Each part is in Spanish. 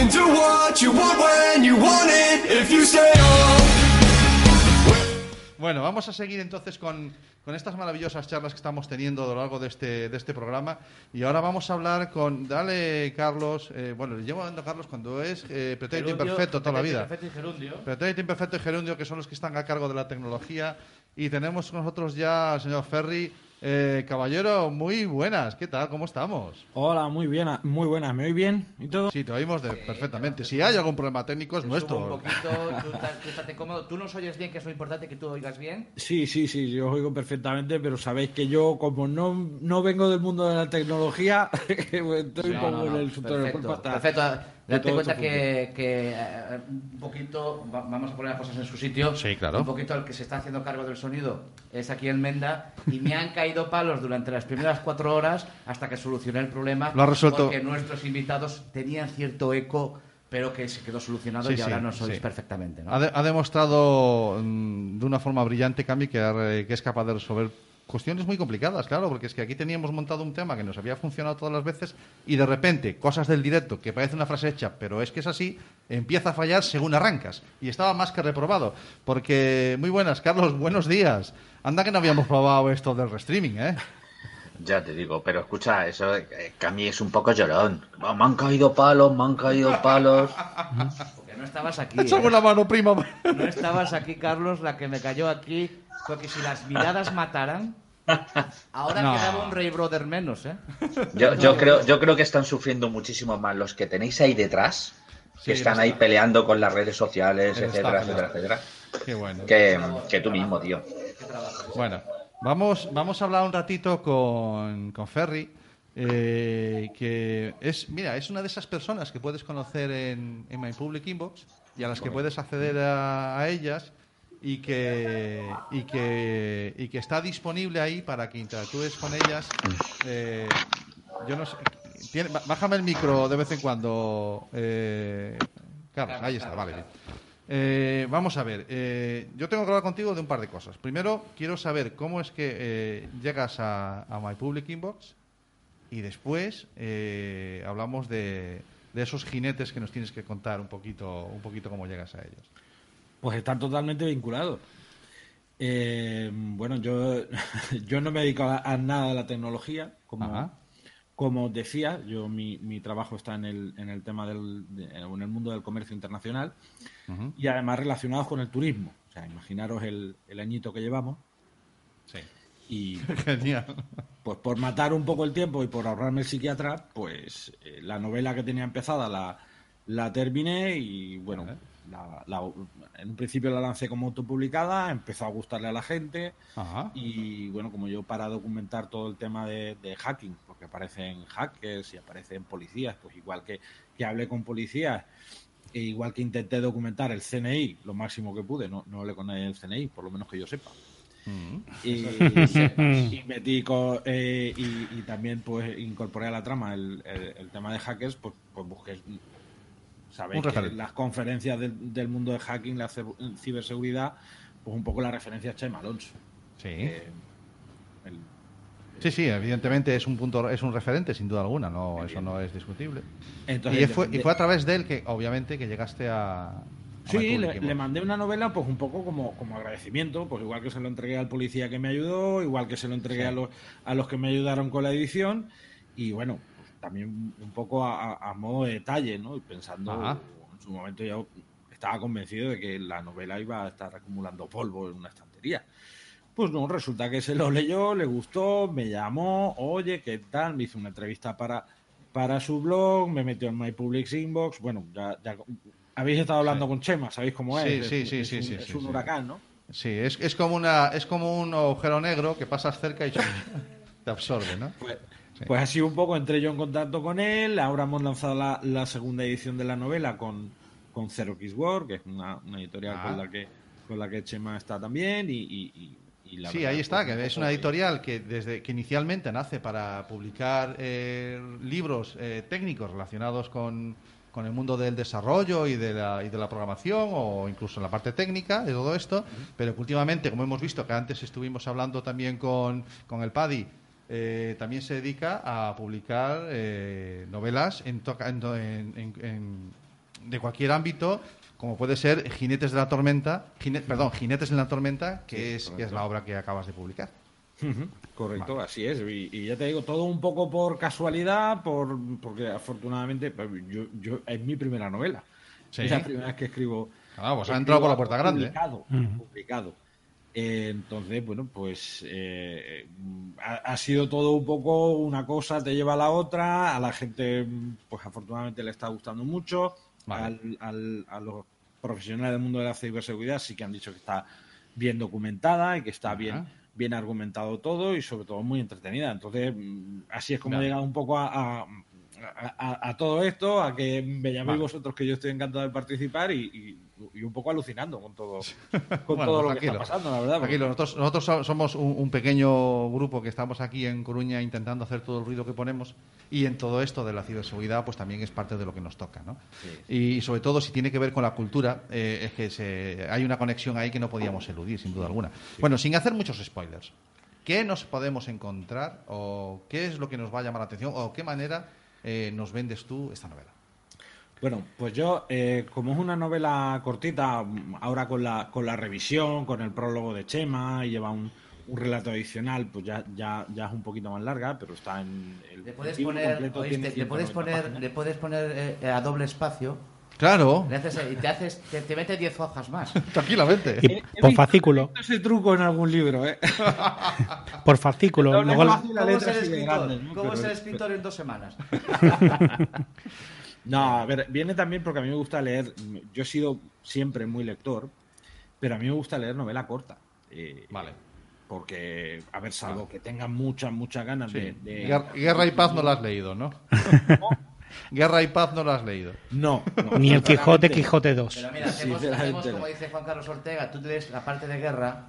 Can do what you want when you want it if you stay on. Bueno, vamos a seguir entonces con, con estas maravillosas charlas que estamos teniendo a lo largo de este, de este programa. Y ahora vamos a hablar con. Dale, Carlos. eh, bueno, le llevo hablando a Carlos cuando es eh, pretérito imperfecto toda la vida. Perfecto y gerundio. Pretérito imperfecto y gerundio, que son los que están a cargo de la tecnología. Y tenemos con nosotros ya al señor Ferry. Eh, caballero, muy buenas. ¿Qué tal? ¿Cómo estamos? Hola, muy bien, muy buenas. ¿Me oís bien y todo? Sí, te oímos de- perfectamente. Si hay algún problema técnico, es Te subo un nuestro. poquito, tú, estás- tú estate cómodo. Tú nos oyes bien, que es lo importante, que tú oigas bien. Sí, sí, sí, yo os oigo perfectamente, pero sabéis que yo, como no, no vengo del mundo de la tecnología, estoy No, como no, en no, el futuro del perfecto, perfecto. De Date todo cuenta que, que, eh, un poquito, va- vamos a poner las cosas en su sitio. Sí, claro. Un poquito el que se está haciendo cargo del sonido es aquí en Menda y me han caído palos durante las primeras cuatro horas hasta que solucioné el problema. Lo resuelto. Porque nuestros invitados tenían cierto eco, pero que se quedó solucionado Sí, y ahora sí, nos oís sí. perfectamente. ¿no? Ha, de- ha demostrado mm, de una forma brillante, Cami, que es capaz de resolver cuestiones muy complicadas, claro, porque es que aquí teníamos montado un tema que nos había funcionado todas las veces y de repente, cosas del directo, que parece una frase hecha, pero es que es así, empieza a fallar según arrancas. Y estaba más que reprobado. Porque, muy buenas, Carlos, buenos días. Anda que no habíamos probado esto del restreaming, ¿eh? Ya te digo, pero escucha, eso eh, que a mí es un poco llorón. Oh, Me han caído palos, me han caído palos. Porque no estabas aquí. Échame ¿eh? una mano, prima. No estabas aquí, Carlos. La que me cayó aquí fue que si las miradas mataran, ahora No. quedaba un Rey Brother menos, ¿eh? Yo, yo creo, yo creo que están sufriendo muchísimo más los que tenéis ahí detrás, Sí, que están ahí está. peleando con las redes sociales, etcétera, etcétera, etcétera, Qué bueno. que, que tú mismo, tío. Bueno, vamos, vamos a hablar un ratito con, con Ferry, eh, que es, mira, es una de esas personas que puedes conocer en, en My Public Inbox y a las que puedes acceder a, a ellas y que, y, que, y que está disponible ahí para que interactúes con ellas. Eh, yo no sé, tiene- bá- bájame el micro de vez en cuando, eh, Carlos, ahí está, vale. bien. Eh, vamos a ver, eh, yo tengo que hablar contigo de un par de cosas. Primero, quiero saber cómo es que eh, llegas a, a My Public Inbox y después eh, hablamos de, de esos jinetes que nos tienes que contar un poquito, un poquito cómo llegas a ellos. Pues están totalmente vinculados. Eh, bueno, yo, yo no me dedico a, a nada de la tecnología, como, Ajá. como os decía, yo mi, mi trabajo está en el, en el tema del de- en el mundo del comercio internacional y además relacionados con el turismo. O sea, imaginaros el, el añito que llevamos Sí. y Genial. pues por matar un poco el tiempo y por ahorrarme el psiquiatra, pues eh, la novela que tenía empezada la, la terminé y bueno. La- la- en un principio la lancé como autopublicada, empezó a gustarle a la gente Ajá. y bueno, como yo para documentar todo el tema de, de hacking, porque aparecen hackers y aparecen policías, pues igual que, que hablé con policías, e igual que intenté documentar el CNI lo máximo que pude, no, no le con el CNI, por lo menos que yo sepa Ujú. y, y metí co- eh, y, y también pues incorporé a la trama el, el- el tema de hackers pues, pues busqué sabéis que las conferencias del, del mundo de hacking la ciberseguridad pues un poco la referencia a Chema Alonso Sí. Eh, el- Sí, sí, evidentemente es un punto, es un referente, sin duda alguna, no, eso no es discutible. entonces y, fue, y fue a través de él que, obviamente, que llegaste a. Sí, le, mandé una novela pues un poco como, como agradecimiento, pues igual que se lo entregué al policía que me ayudó, igual que se lo entregué Sí. a, los, a los que me ayudaron con la edición y bueno, también un poco a, a- modo de detalle, ¿no? Y pensando, Ajá. en su momento ya estaba convencido de que la novela iba a estar acumulando polvo en una estantería. Pues no, resulta que se lo leyó, le gustó, me llamó, oye, ¿qué tal? Me hizo una entrevista para, para su blog, me metió en My Public Inbox. Bueno, ya, ya habéis estado hablando con Chema, sabéis cómo Sí, es. sí, es, sí, es sí, un, sí, es sí, un sí. huracán, ¿no? Sí, es, es como una, es como un agujero negro que pasas cerca y te absorbe, ¿no? Pues, Pues así un poco entré yo en contacto con él. Ahora hemos lanzado la, la segunda edición de la novela con, con Zero Kiss War, que es una, una editorial Ah. con la que con la que Chema está también. Y, y- y- y la Sí, verdad, ahí está, pues, que es una editorial que desde que inicialmente nace para publicar eh, libros eh, técnicos relacionados con, con el mundo del desarrollo y de, la, y de la programación o incluso en la parte técnica de todo esto, pero que últimamente, como hemos visto que antes estuvimos hablando también con, con el PADI, eh, también se dedica a publicar eh, novelas en, toca- en- en- en- en- de cualquier ámbito, como puede ser Jinetes de la Tormenta, Jine- perdón, Jinetes en la Tormenta, que, es, que es la obra que acabas de publicar. Correcto, así es. Y, y ya te digo, todo un poco por casualidad, por porque afortunadamente yo, yo es mi primera novela. Sí. Es la primera vez que escribo. Claro, pues ha entrado por la puerta grande. Publicado. Publicado. Eh, entonces, bueno, pues eh, ha, ha sido todo un poco una cosa te lleva a la otra. A la gente, pues afortunadamente le está gustando mucho. Vale. Al- al- a los profesionales del mundo de la ciberseguridad sí que han dicho que está bien documentada y que está Ajá. bien bien argumentado todo y sobre todo muy entretenida. Entonces, mm, así es como Vale. he llegado un poco a, a- a- a- todo esto, a que me llaméis Vale. vosotros que yo estoy encantado de participar y, y- y un poco alucinando con todo, con Bueno, todo lo que está pasando, la verdad. porque- Tranquilo, nosotros, nosotros so- somos un, un pequeño grupo que estamos aquí en Coruña intentando hacer todo el ruido que ponemos y en todo esto de la ciberseguridad pues también es parte de lo que nos toca, ¿no? Y sobre todo si tiene que ver con la cultura, eh, es que se- hay una conexión ahí que no podíamos eludir, sin duda alguna. Bueno, sin hacer muchos spoilers, ¿qué nos podemos encontrar o qué es lo que nos va a llamar la atención o qué manera eh, nos vendes tú esta novela? Bueno, pues yo, eh, como es una novela cortita, ahora con la, con la revisión, con el prólogo de Chema y lleva un, un relato adicional, pues ya, ya, ya es un poquito más larga, pero está en el Le puedes poner, completo oíste, tiene le puedes 190 poner, páginas. le puedes poner eh, a doble espacio Claro, le haces- y te haces, te, te mete 10 hojas más. tranquilamente. Y He- he por visto- fascículo, he visto ese truco en algún libro, ¿eh? por fascículo. Doble Luego, espacio. la ¿Cómo es letra el así de escritor? ¿no? ¿Cómo es Pero- el escritor en dos semanas? No, a ver, viene también porque a mí me gusta leer. Yo he sido siempre muy lector, pero a mí me gusta leer novela corta. eh, Vale. Porque, a ver, salvo que tengan muchas, muchas ganas de, de- Guer- Guerra y Paz no la has leído, ¿no? Guerra y Paz no la has leído. No, no, ni el Quijote, Quijote 2. Pero mira, hacemos, Sinceramente hacemos como dice Juan Carlos Ortega, tú lees la parte de guerra,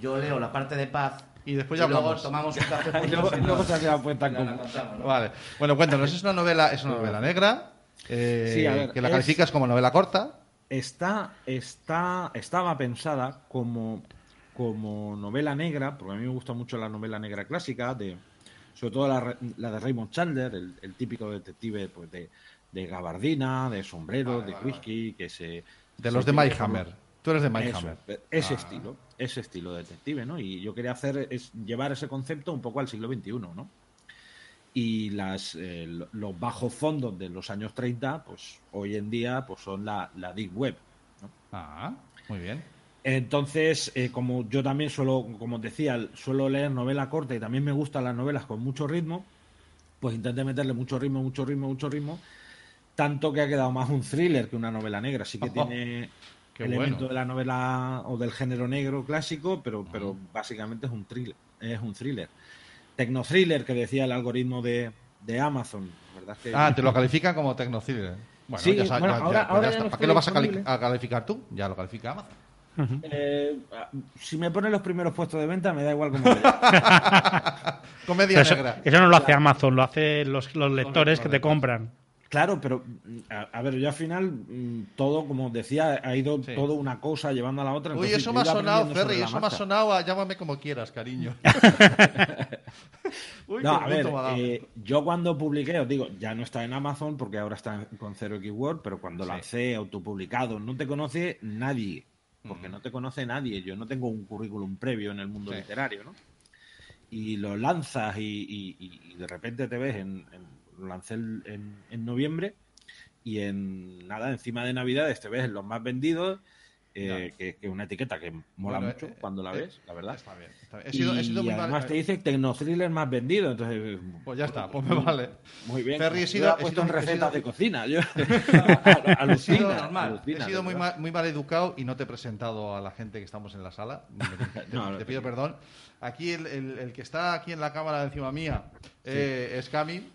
yo leo la parte de paz Y después ya luego hablamos. tomamos un café Y luego, y luego se hace la común. contamos, ¿no? Vale. Bueno, cuéntanos, es una novela, es una novela negra, eh, Sí, a ver, que la es- calificas como novela corta. Está, está, estaba pensada como, como novela negra, porque a mí me gusta mucho la novela negra clásica, de, sobre todo la, re- la de Raymond Chandler, el, el típico detective pues, de, de gabardina, de sombrero, Vale, de vale, whisky, que se... De se los de tiene My como- Hammer. Tú eres de My Eso, Hammer. ese Ah. estilo, ese estilo de detective, ¿no? Y yo quería hacer es llevar ese concepto un poco al siglo XXI, ¿no? Y las, eh, lo- los bajos fondos de los años 30, pues hoy en día pues son la, la Deep Web. ¿no? Ah, muy bien. Entonces, eh, como yo también suelo, como os decía, suelo leer novela corta y también me gustan las novelas con mucho ritmo, pues intenté meterle mucho ritmo, mucho ritmo, mucho ritmo, tanto que ha quedado más un thriller que una novela negra. Sí que tiene bueno. de la novela o del género negro clásico, pero, pero básicamente es un thriller. Es un thriller. Tecno-thriller que decía el algoritmo de, de Amazon, ¿verdad? Que, Ah, te lo califican como tecnocide. Bueno, Sí, ya sabes, bueno, ya- ahora- ya- ahora ya ya está. ¿Para qué lo vas a, cali- a calificar tú? Ya lo califica Amazon. Eh, si me ponen los primeros puestos de venta, me da igual cómo. Comedia eso, negra. eso no lo hace Amazon, lo hacen los, los lectores que te compran. Claro, pero mm, a, a ver, yo al final mm, todo, como decía, ha ido Sí. todo una cosa llevando a la otra. Uy, eso me ha sonado, Ferry, eso me ha sonado a llámame como quieras, cariño. Uy, No, a ver, eh, yo cuando publiqué, os digo, ya no está en Amazon porque ahora está con Zero Keyword, pero cuando Sí. lancé autopublicado, no te conoce nadie, porque no te conoce nadie. Yo no tengo un currículum previo en el mundo Sí. literario, ¿no? Y lo lanzas y, y- y- de repente te ves en, en- lo lancé en- en noviembre y en nada, encima de Navidades te ves en los más vendidos. Eh, que que una etiqueta que mola Bueno, mucho eh, cuando la eh, ves, la verdad. Está bien. está bien. He sido, he sido y muy mal- además te dice Tecnothriller más vendido, entonces Pues ya está, pues me vale. muy bien. Ferry, he sido- he he puesto en he recetas de cocina. Yo, He alucina, sido, alucina, he sido muy, mal, muy mal educado y no te he presentado a la gente que estamos en la sala. Te, No, no, te sí. pido perdón. Aquí el, el- el que está aquí en la cámara encima mía eh, es Cami.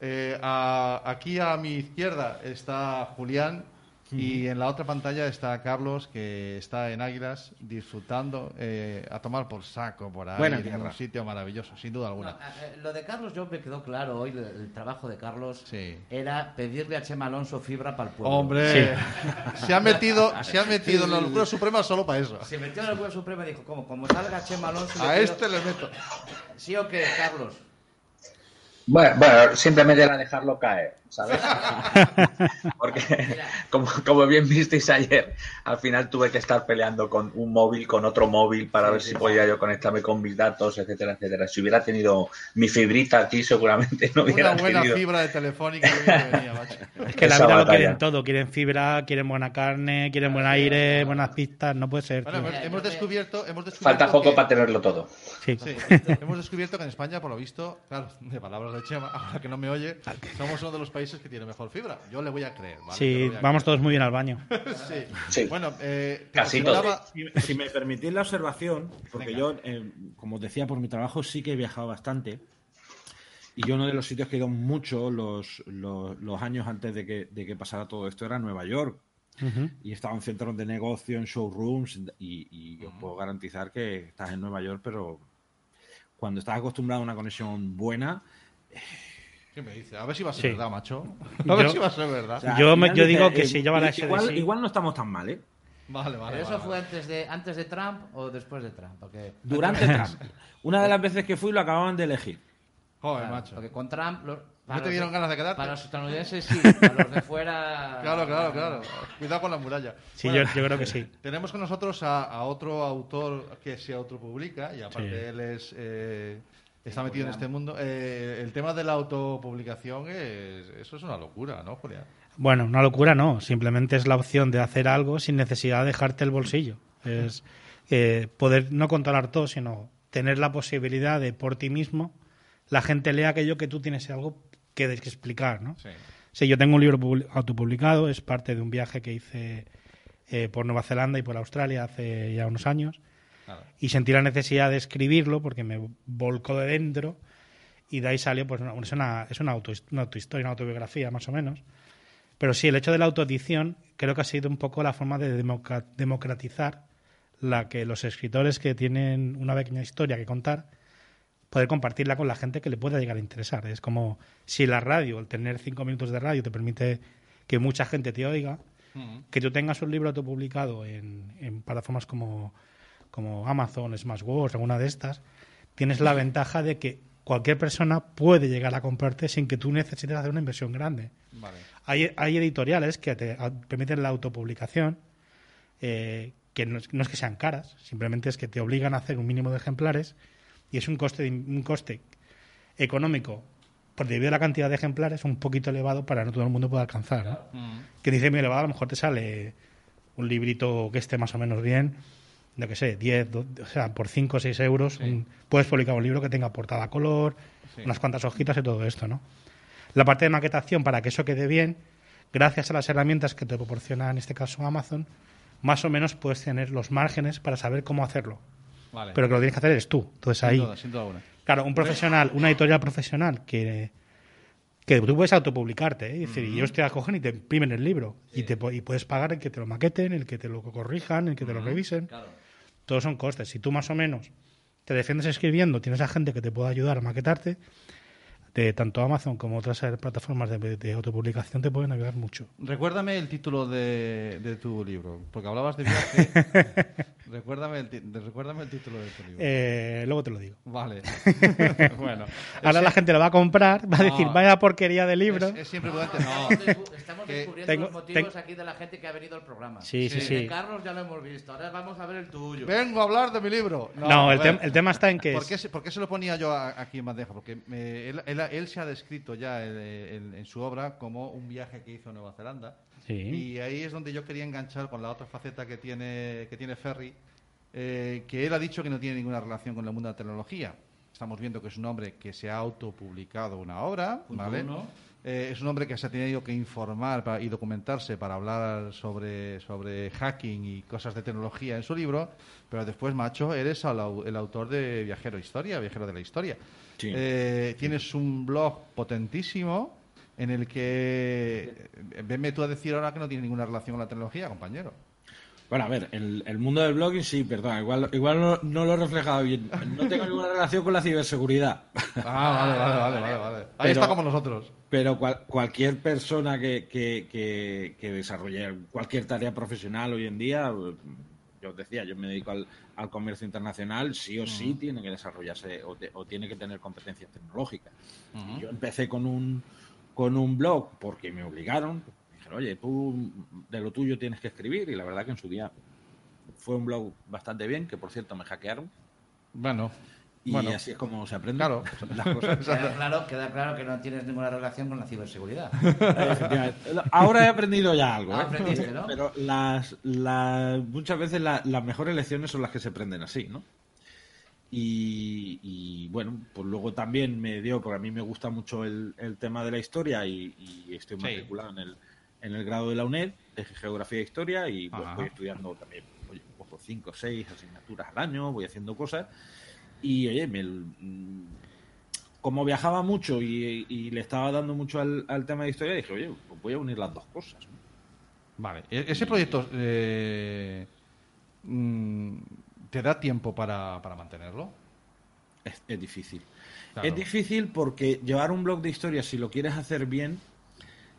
Eh, a- aquí a mi izquierda está Julián. Y en la otra pantalla está Carlos, que está en Águilas disfrutando eh, a tomar por saco por ahí, Buena en tierra. un sitio maravilloso, sin duda No, alguna. eh, lo de Carlos yo me quedó claro hoy, el, el trabajo de Carlos Sí. era pedirle a Chema Alonso fibra para el pueblo. Hombre, se ha metido, se ha metido en la locura suprema solo para eso. Se metió en el pueblo supremo y dijo, como, como salga Chema Alonso... A le este le meto. ¿Sí o qué, Carlos? Bueno, bueno, simplemente era dejarlo caer, ¿sabes? Porque, como, como bien visteis ayer, al final tuve que estar peleando con un móvil, con otro móvil, para Sí, ver sí, si sí. podía yo conectarme con mis datos, etcétera, etcétera. Si hubiera tenido mi fibrita aquí, seguramente no hubiera Una buena tenido. fibra de telefónica que venía. Es que la vida lo batalla. quieren todo. Quieren fibra, quieren buena carne, quieren buen aire, buenas pistas. No puede ser. Bueno, hemos descubierto, hemos descubierto Falta poco que- para tenerlo todo. Sí. Sí, hemos descubierto que en España, por lo visto, claro, de palabras de Chema, ahora que no me oye, somos uno de los países que tiene mejor fibra. Yo le voy a creer, ¿vale? Sí, a vamos todos muy bien al baño. creer. Sí. Sí. Bueno, eh, Casi Si, si me permitís la observación, porque Venga. yo, eh, como os decía, por mi trabajo sí que he viajado bastante. Y yo uno de los sitios que he ido mucho los, los, los años antes de que, de que pasara todo esto era Nueva York. Ujú. Y estaba en centros de negocio, en showrooms, y, y os puedo garantizar que estás en Nueva York, pero cuando estás acostumbrado a una conexión buena, ¿Qué me dice? A ver si va a ser Sí. verdad, macho. A ver Yo- si va a ser verdad. o sea, Yo al me- final yo digo que si lleva la igual, SDC. igual no estamos tan mal, ¿eh? Vale, vale. ¿Pero eso vale, fue vale. antes de, antes de Trump o después de Trump? Porque, Durante Trump. Una de las veces que fui lo acababan de elegir. Joder, claro, macho. porque con Trump... los- ¿No para te los dieron ganas de quedarte? Para los estadounidenses sí, para los de fuera... Claro, claro, claro. Cuidado con la muralla. Sí, Bueno, yo, yo creo que sí. Tenemos con nosotros a, a otro autor que se autopublica y aparte Sí. él es eh, está metido en este mundo. Eh, el tema de la autopublicación es eso es una locura, ¿no, Julián? Bueno, una locura no. Simplemente es la opción de hacer algo sin necesidad de dejarte el bolsillo. Es eh, poder no controlar todo, sino tener la posibilidad de por ti mismo la gente lea aquello que tú tienes algo que, que explicar, ¿no? Sí. Sí, yo tengo un libro publi- autopublicado, es parte de un viaje que hice eh, por Nueva Zelanda y por Australia hace ya unos años. Y sentí la necesidad de escribirlo porque me volcó de dentro y de ahí salió, pues una- es una, es una, auto, una autohistoria, una autobiografía más o menos. Pero sí, el hecho de la autoedición creo que ha sido un poco la forma de democratizar la que los escritores que tienen una pequeña historia que contar poder compartirla con la gente que le pueda llegar a interesar. Es como si la radio, el tener cinco minutos de radio te permite que mucha gente te oiga, que tú tengas un libro autopublicado en, en plataformas como, como Amazon, Smashwords, alguna de estas, tienes la ventaja de que cualquier persona puede llegar a comprarte sin que tú necesites hacer una inversión grande. Vale. Hay, hay editoriales que te permiten la autopublicación, eh, que no es, no es que sean caras, simplemente es que te obligan a hacer un mínimo de ejemplares y es un coste, un coste económico, por debido a la cantidad de ejemplares, un poquito elevado para no todo el mundo pueda alcanzar. ¿no? Que dice muy elevado, a lo mejor te sale un librito que esté más o menos bien, no que sé, 10, do- o sea, por 5 o 6 euros, un- puedes publicar un libro que tenga portada a color, Sí. unas cuantas hojitas y todo esto, ¿no? La parte de maquetación, para que eso quede bien, gracias a las herramientas que te proporciona en este caso Amazon, más o menos puedes tener los márgenes para saber cómo hacerlo. Vale. Pero que lo tienes que hacer eres tú. Entonces sin ahí, duda, sin duda alguna. claro, un profesional, una editorial profesional que, que tú puedes autopublicarte, ¿eh? y decir, y ellos te acogen y te imprimen el libro y, te, y puedes pagar el que te lo maqueten, el que te lo corrijan, el que te lo revisen. Claro. Todos son costes. Si tú más o menos te defiendes escribiendo, tienes a gente que te pueda ayudar a maquetarte, de tanto Amazon como otras plataformas de, de autopublicación te pueden ayudar mucho. Recuérdame el título de, de tu libro, porque hablabas de viaje. Recuérdame el, ti- recuérdame el título de tu libro. Eh, luego te lo digo. Vale. bueno. Ahora Ese- la gente lo va a comprar, va a No, decir, vaya porquería de libro. Es, es siempre prudente. No. Estamos descubriendo tengo- los motivos ten- aquí de la gente que ha venido al programa. Sí, sí, El sí. de Carlos ya lo hemos visto. Ahora vamos a ver el tuyo. Vengo a hablar de mi libro. No, el, el tema está en que ¿Por es- qué, se, por qué se lo ponía yo aquí en bandeja? Porque me- él, él- él se ha descrito ya en, en- en su obra como un viaje que hizo a Nueva Zelanda. Sí. Y ahí es donde yo quería enganchar con la otra faceta que tiene, que tiene Ferry, eh, que él ha dicho que no tiene ninguna relación con el mundo de la tecnología. Estamos viendo que es un hombre que se ha autopublicado una obra, Punto ¿vale? uno. Eh, es un hombre que se ha tenido que informar para- y documentarse para hablar sobre, sobre hacking y cosas de tecnología en su libro, pero después, macho, eres el, au- el autor de Viajero Historia, Viajero de la Historia. Sí. Eh, tienes un blog potentísimo en el que... eh, Venme tú a decir ahora que no tiene ninguna relación con la tecnología, compañero. Bueno, a ver, el, el mundo del blogging sí, perdón, igual, igual no, no lo he reflejado bien. No tengo ninguna relación con la ciberseguridad. Ah, vale, vale, vale, vale. vale. Ahí Pero- está como nosotros. Pero cual- cualquier persona que, que, que, que desarrolle cualquier tarea profesional hoy en día, yo os decía, yo me dedico al, al comercio internacional, sí o sí tiene que desarrollarse o, te- o tiene que tener competencias tecnológicas. Yo empecé con un, con un blog porque me obligaron. Me dijeron, oye, tú de lo tuyo tienes que escribir y la verdad que en su día fue un blog bastante bien, que por cierto me hackearon. Bueno, Y bueno. así es como se aprende Claro. las cosas. Queda claro, queda claro que no tienes ninguna relación con la ciberseguridad. Ahora he aprendido ya algo. Ah, ¿eh? aprendiste, ¿no? Pero las, las- muchas veces la- las mejores lecciones son las que se aprenden así, ¿no? Y, y, bueno, pues luego también me dio, porque a mí me gusta mucho el, el tema de la historia y, y estoy Sí. matriculado en el, en el grado de la UNED de Geografía e Historia y pues, voy estudiando también oye, pues, por cinco o seis asignaturas al año, voy haciendo cosas y oye, me, mm, como viajaba mucho y, y le estaba dando mucho al, al tema de historia, dije, oye, pues voy a unir las dos cosas. ¿no? Vale. E- ¿Ese proyecto eh, mm, te da tiempo para, para mantenerlo? Es, es difícil. Claro. Es difícil porque llevar un blog de historia, si lo quieres hacer bien,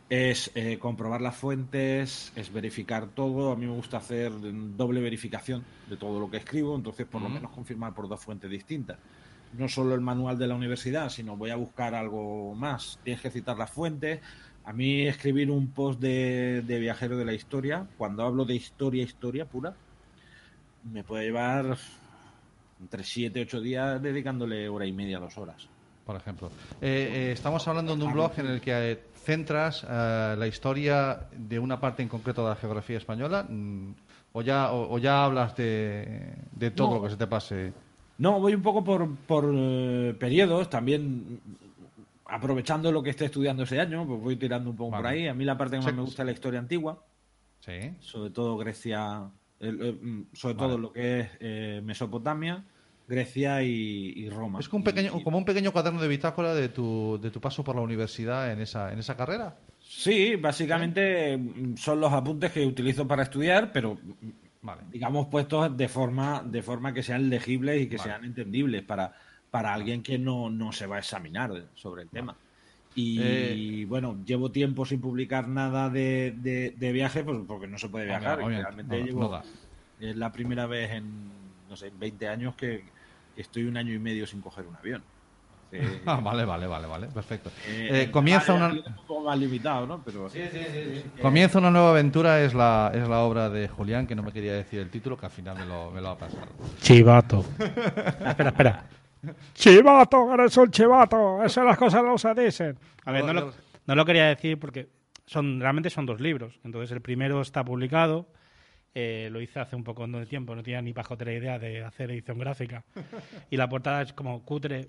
es eh, comprobar las fuentes, es verificar todo. A mí me gusta hacer doble verificación de todo lo que escribo, entonces por lo menos confirmar por dos fuentes distintas. No solo el manual de la universidad, sino voy a buscar algo más. Tienes que citar las fuentes. A mí escribir un post de, de viajero de la historia, cuando hablo de historia, historia pura, me puede llevar entre 7 y 8 días dedicándole hora y media, dos horas. por ejemplo. Eh, eh, estamos hablando de un blog en el que eh, centras eh, la historia de una parte en concreto de la geografía española, mm, o ya, o, o ya hablas de, de todo No. lo que se te pase. No, voy un poco por, por periodos, también mm, aprovechando lo que esté estudiando ese año, pues voy tirando un poco por ahí. A mí la parte que más Sí. me gusta es la historia antigua, Sí. sobre todo Grecia, el- eh, mm, sobre Vale. todo lo que es eh, Mesopotamia, Grecia y, y Roma. Es como un pequeño, Y- como un pequeño cuaderno de bitácora de tu, de tu paso por la universidad en esa, en esa carrera. Sí, básicamente mm, son los apuntes que utilizo para estudiar, pero mm, Vale. digamos puestos de forma de forma que sean legibles y que Vale. sean entendibles para, para alguien que no, no se va a examinar sobre el tema. Y Eh, bueno, llevo tiempo sin publicar nada de, de, de viaje, pues porque no se puede viajar. y obviamente, realmente no, llevo, no es la primera vez en, no sé, 20 años que, estoy un año y medio sin coger un avión. Eh, Ah, vale, vale, vale, vale, perfecto. eh, Eh, comienza una, ya es un poco más limitado, ¿no? Pero comienza una nueva aventura, es la, es la obra de Julián, que no me quería decir el título, que al final me lo, me lo ha pasado. Chivato. espera, espera. Chivato, eres un chivato. Esas las cosas no se dicen. A ver, no lo, no lo quería decir porque son realmente son dos libros. Entonces el primero está publicado. eh, lo hice hace un poco de tiempo, no tenía ni pajotera idea de hacer edición gráfica. Y la portada es como cutre,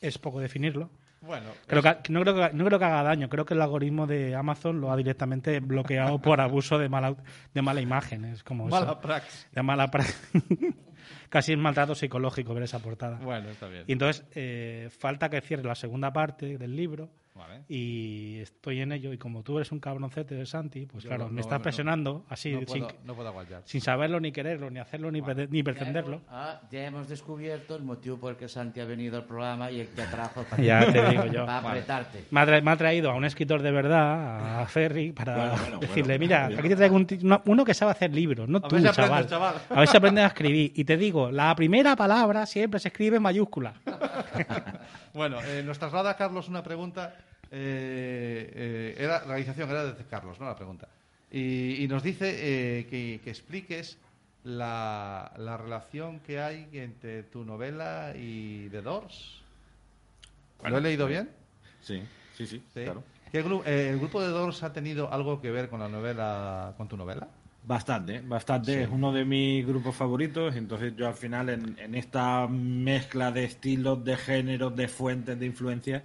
es poco definirlo. Bueno, Creo que, no, creo que, no creo que haga daño, creo que el algoritmo de Amazon lo ha directamente bloqueado por abuso de mala, de mala imagen. Es como eso. mala praxis. De mala pra- Casi es maltrato psicológico ver esa portada. Bueno, está bien. Y entonces eh, falta que cierre la segunda parte del libro Vale. y estoy en ello. Y como tú eres un cabroncete de Santi, pues Yo claro, no- me no- estás no- presionando así, no, sin, puedo, no puedo aguantar. sin saberlo ni quererlo, ni hacerlo, ni, pre- ni pretenderlo. Ah, ya hemos descubierto el motivo por el que Santi ha venido al programa y el que atrajo para, Ya te digo yo. para Vale. apretarte. Me ha, tra- me ha traído a un escritor de verdad, a Ferry, para Bueno, bueno, bueno. decirle, mira, aquí te traigo un uno, uno que sabe hacer libros, no A tú, chaval. aprendes, chaval. A ver si aprendes a escribir. Y te digo, la primera palabra siempre se escribe en mayúscula. Bueno, eh, nos traslada Carlos una pregunta. Eh, eh, era realización, era de Carlos, ¿no? La pregunta. Y, y nos dice eh, que, que expliques la, la relación que hay entre tu novela y The Doors. ¿Lo he leído bien? Sí, sí, sí, Sí. claro. ¿Qué gru- eh, ¿El grupo de Doors ha tenido algo que ver con la novela, con tu novela? Bastante, bastante. Es uno de mis grupos favoritos. Entonces yo al final en, en esta mezcla de estilos, de géneros, de fuentes, de influencias,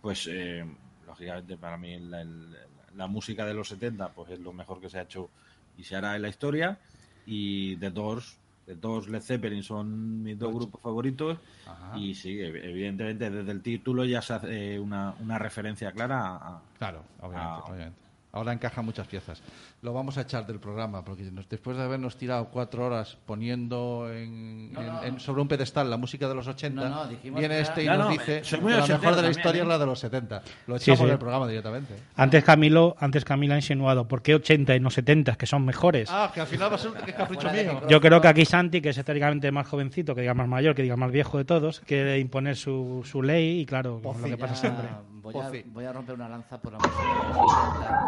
pues eh, lógicamente para mí la, el- la música de los 70 pues es lo mejor que se ha hecho y se hará en la historia. Y The Doors, The Doors, Led Zeppelin son mis dos grupos favoritos. Ajá. Y sí, ev- evidentemente desde el título ya se hace una, una referencia clara a, Claro, obviamente, obviamente. Ahora encaja muchas piezas. Lo vamos a echar del programa, porque nos- después de habernos tirado cuatro horas poniendo en- No, en- no. en- sobre un pedestal la música de los 80, No, no, dijimos viene este y nos No, no, dice que la mejor de la historia ¿eh? es la de los 70. Lo Sí, echamos sí. del programa directamente. Antes Camilo, antes Camilo ha insinuado, ¿por qué 80 y no 70, que son mejores? Ah, que al final va a ser que es capricho mío. Yo creo que aquí Santi, que es históricamente más jovencito, que diga más mayor, que diga más viejo de todos, quiere imponer su, su ley y claro, lo que pasa siempre. Voy a, voy a romper una lanza por la música de los 80.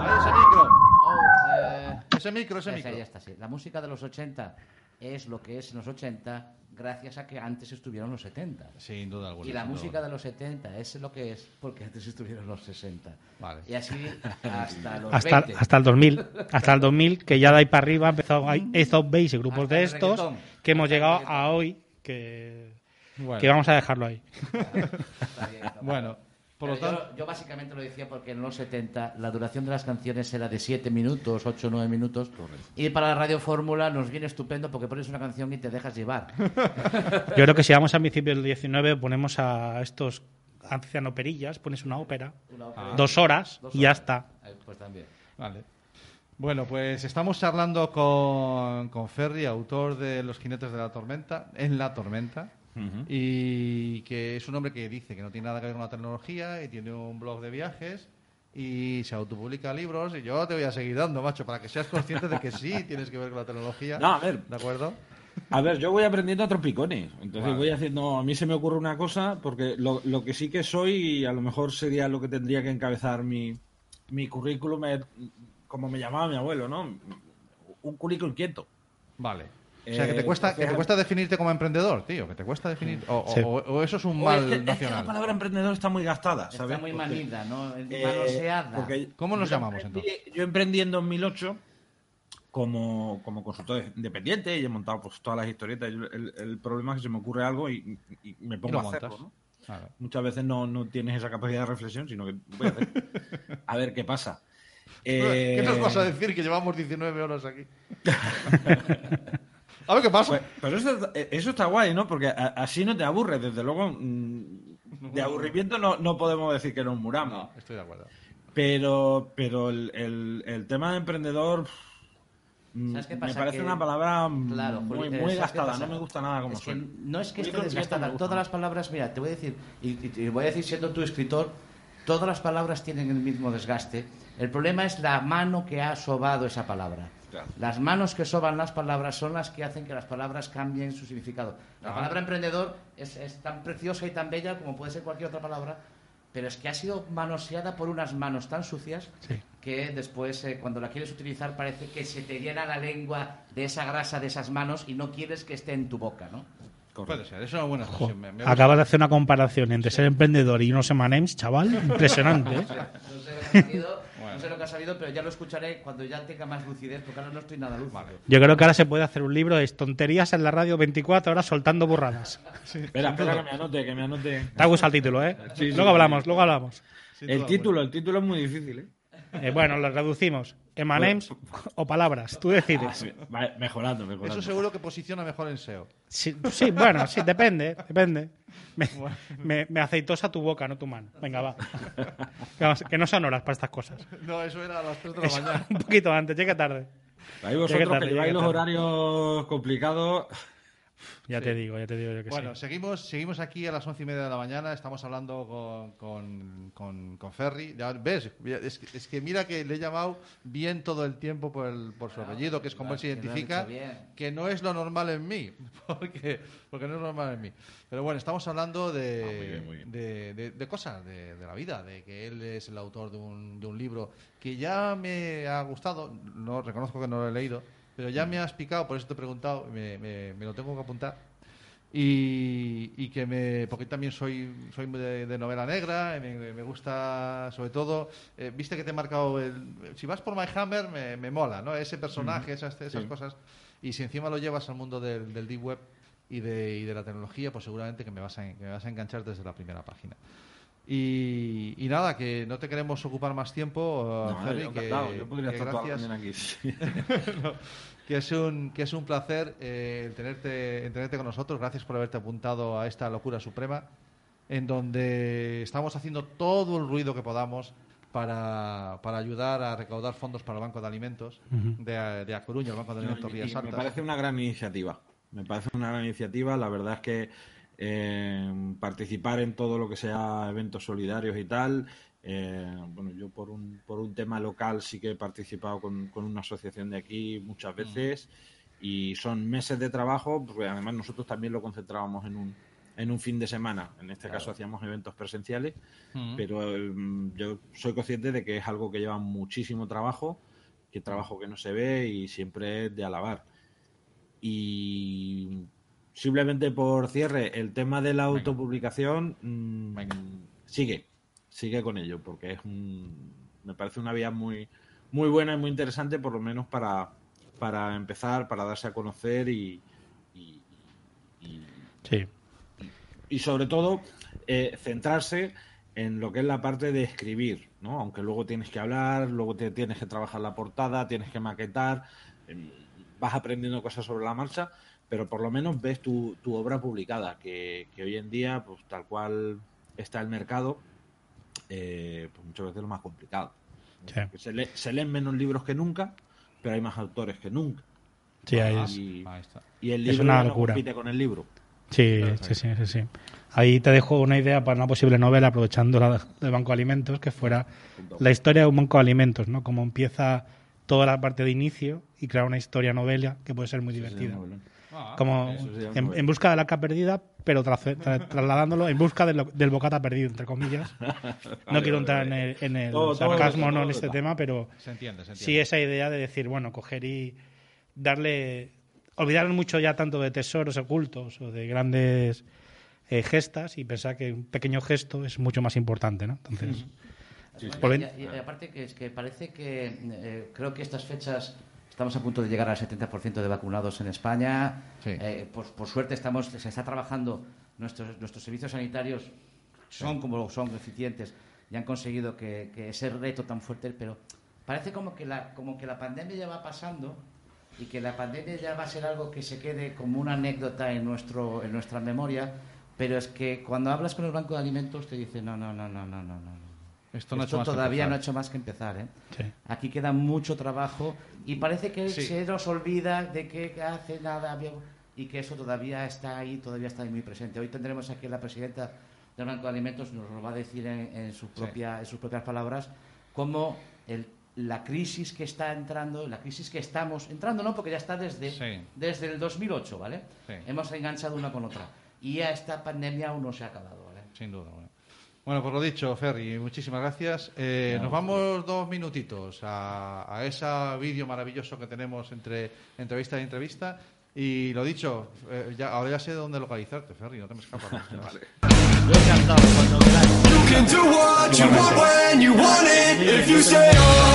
Ahí, ese micro. Oh, eh, Ese micro, ese esa, micro. ya está, sí. La música de los 80 es lo que es en los 80 gracias a que antes estuvieron los 70. Sin duda alguna. Y la música alguna. de los 70 es lo que es porque antes estuvieron los 60. Vale. Y así hasta los Hasta, 20. hasta el 2000, hasta el 2000, que ya de ahí para arriba empezó hay Ace of Base y grupos Hasta de estos, reggaetón. que hemos Hasta llegado a hoy, que, Bueno, que vamos a dejarlo ahí. Está bien, está bueno, por lo Pero tanto, yo, yo básicamente lo decía porque en los 70 la duración de las canciones era de 7 minutos, 8 o 9 minutos. Y para la radio fórmula nos viene estupendo porque pones una canción y te dejas llevar. Yo creo que si vamos al principio del 19, ponemos a estos ancianoperillas, pones una ópera, Una ópera. dos horas Dos y ya horas. está. Eh, Pues también. Vale. Bueno, pues estamos charlando con, con Ferry, autor de Los jinetes de la tormenta, en la tormenta, y que es un hombre que dice que no tiene nada que ver con la tecnología y tiene un blog de viajes y se autopublica libros y yo te voy a seguir dando, macho, para que seas consciente de que sí tienes que ver con la tecnología. No, a ver. ¿De acuerdo? A ver, yo voy aprendiendo a tropicones. Entonces Vale. voy haciendo. A mí se me ocurre una cosa, porque lo, lo que sí que soy, y a lo mejor sería lo que tendría que encabezar mi, mi currículum, como me llamaba mi abuelo, ¿no? Un currículum inquieto. Vale. O sea, que te Eh, cuesta, que te cuesta definirte como emprendedor, tío, que te cuesta definir... O, Sí. o- o eso es un mal es que- es que la nacional. palabra emprendedor está muy gastada, ¿sabes? Está muy manida, ¿no? Eh, Manoseada. porque ¿Cómo nos yo llamamos, emprendí- entonces? Yo emprendí en 2008 como, como consultor independiente y he montado pues todas las historietas. Yo- El, el problema es que se me ocurre algo y, y me Y pongo lo a hacerlo. ¿no? Claro. Muchas veces no, no tienes esa capacidad de reflexión, sino que voy a hacer. A ver qué pasa. ¿Qué nos Eh, vas a decir que llevamos 19 horas aquí? a ver qué pasa. pues- pero eso, eso está guay, ¿no? Porque a- así no te aburres. Desde luego, mm, de aburrimiento no, no podemos decir que nos muramos. Estoy de acuerdo. Pero, pero el, el- el tema de emprendedor mm, ¿Sabes qué me parece Que- una palabra mm, Claro, muy, eh, muy ¿sabes qué gastada. No me gusta nada como Es que suena. no es que esté desgastada. Todas las palabras, mira, te voy a decir, y, y- y voy a decir siendo tu escritor, todas las palabras tienen el mismo desgaste. El problema es la mano que ha sobado esa palabra. Claro. Las manos que soban las palabras son las que hacen que las palabras cambien su significado. La Ah. palabra emprendedor es, es tan preciosa y tan bella como puede ser cualquier otra palabra, pero es que ha sido manoseada por unas manos tan sucias que después, eh, cuando la quieres utilizar, parece que se te llena la lengua de esa grasa de esas manos y no quieres que esté en tu boca, ¿no? Puede ser, es una buena Jo, me- me gusta. acabas de hacer una comparación entre ser emprendedor y unos emanems, chaval. Impresionante. ¿eh? No sé no sé lo que ha salido, pero ya lo escucharé cuando ya tenga más lucidez, porque ahora no estoy nada lúcido. Yo creo que ahora se puede hacer un libro de tonterías en la radio 24 horas soltando burradas. Espera, espera que me anote, que me anote. Te ha gustado el título, ¿eh? Sí, sí, luego sí. hablamos, luego hablamos. El título, el título es muy difícil, ¿eh? Eh, bueno, lo reducimos. Emanems o palabras, tú decides. Va mejorando, mejorando. Eso seguro que posiciona mejor en SEO. Sí, sí, bueno, sí, depende, depende. Me, me- me aceitosa tu boca, no tu mano. Venga, va. Vamos, que no son horas para estas cosas. No, eso era a las 3 de la Eso, mañana. un poquito antes, llega tarde. Ahí vosotros tarde, que lleváis los horarios complicados. Ya te digo, ya te digo yo que Bueno, sí. seguimos, seguimos aquí a las once y media de la mañana. Estamos hablando con, con, con, con Ferry. Ya ves, es, que- es que mira que le he llamado bien todo el tiempo por, el- por su apellido, que es como él se identifica, que no es lo normal en mí. Porque, porque no es normal en mí. Pero bueno, estamos hablando de, Ah, muy bien, muy bien. de, de- de cosas de, de la vida, de que él es el autor de un, de un libro que ya me ha gustado. No reconozco que no lo he leído, pero ya me has picado, por eso te he preguntado, me, me- me lo tengo que apuntar. Y, y que me porque también soy soy de, de novela negra me, me gusta sobre todo eh, viste que te he marcado el si vas por My Hammer me, me mola no ese personaje esas esas Sí. cosas y si encima lo llevas al mundo del, del deep web y de, y de la tecnología pues seguramente que me vas a, que me vas a enganchar desde la primera página y, y nada que no te queremos ocupar más tiempo No, Ferry, yo que, yo podría que estar gracias aquí. sí. no, que es un que es un placer eh, tenerte tenerte con nosotros gracias por haberte apuntado a esta locura suprema en donde estamos haciendo todo el ruido que podamos para, para ayudar a recaudar fondos para el Banco de Alimentos de, de A Coruña, el Banco de Alimentos Y- y Rías me parece una gran iniciativa. Me parece una gran iniciativa. La verdad es que eh, participar en todo lo que sea eventos solidarios y tal. eh, bueno, yo por un, por un tema local sí que he participado con, con una asociación de aquí muchas veces y son meses de trabajo, porque además nosotros también lo concentrábamos en un, en un fin de semana. En este caso hacíamos eventos presenciales, pero eh, yo soy consciente de que es algo que lleva muchísimo trabajo, que trabajo que no se ve y siempre es de alabar. Y simplemente por cierre, el tema de la autopublicación mm, sigue, sigue con ello, porque es un, me parece una vía muy, muy buena y muy interesante, por lo menos para, para empezar, para darse a conocer y, y- y- Sí. y sobre todo eh, centrarse en lo que es la parte de escribir, ¿no? Aunque luego tienes que hablar, luego te tienes que trabajar la portada, tienes que maquetar, em, vas aprendiendo cosas sobre la marcha, pero por lo menos ves tu, tu obra publicada, que, que hoy en día, pues tal cual está el mercado, eh, pues muchas veces es lo más complicado. Sí. Se, lee- se leen menos libros que nunca, pero hay más autores que nunca. Sí, ahí Ah, es. Y, ahí está. y el Es libro una ya no locura. compite con el libro. Sí, sí, sí, sí, sí. Ahí te dejo una idea para una posible novela, aprovechando la del Banco de Alimentos, que fuera la historia de un banco de alimentos, ¿no? Cómo empieza toda la parte de inicio y crear una historia novela que puede ser muy divertida. Ah, Como en, en busca de la arca perdida, pero tra- tra- trasladándolo en busca del, del bocata perdido, entre comillas. No quiero entrar en el, en el Todo- todo sarcasmo está, no en todo este tema, pero se entiende se entiende. sí esa idea de decir, bueno, coger y darle, olvidar mucho ya tanto de tesoros ocultos o de grandes eh, gestas y pensar que un pequeño gesto es mucho más importante, ¿no? Entonces, Por Y, ven- y- y aparte que es que parece que eh, creo que estas fechas estamos a punto de llegar al 70% de vacunados en España. Sí. Eh, por, por suerte estamos se está trabajando nuestros nuestros servicios sanitarios son como son eficientes y han conseguido que, que ese reto tan fuerte, pero parece como que la como que la pandemia ya va pasando y que la pandemia ya va a ser algo que se quede como una anécdota en nuestro en nuestra memoria, pero es que cuando hablas con el Banco de Alimentos te dicen no no no no no no no esto no esto todavía no ha hecho más que empezar. ¿eh? sí. Aquí queda mucho trabajo y parece que Sí. se nos olvida de que hace nada y que eso todavía está ahí, todavía está ahí muy presente. Hoy tendremos aquí a la presidenta del Banco de Alimentos, nos lo va a decir en, en su propia, en sus propias palabras, cómo el- la crisis que está entrando, la crisis que estamos entrando, no, porque ya está desde, Sí. desde el 2008, ¿vale? Sí. Hemos enganchado una con otra. Y ya esta pandemia aún no se ha acabado, ¿vale? Sin duda. Bueno, bueno pues lo dicho, Ferry, muchísimas gracias. Eh, nos vamos dos minutitos a, a ese vídeo maravilloso que tenemos entre entrevista y entrevista. Y lo dicho, eh, ya, ahora ya sé dónde localizarte, Ferry, no te me escapas. You can do what you want when you want it if you stay on.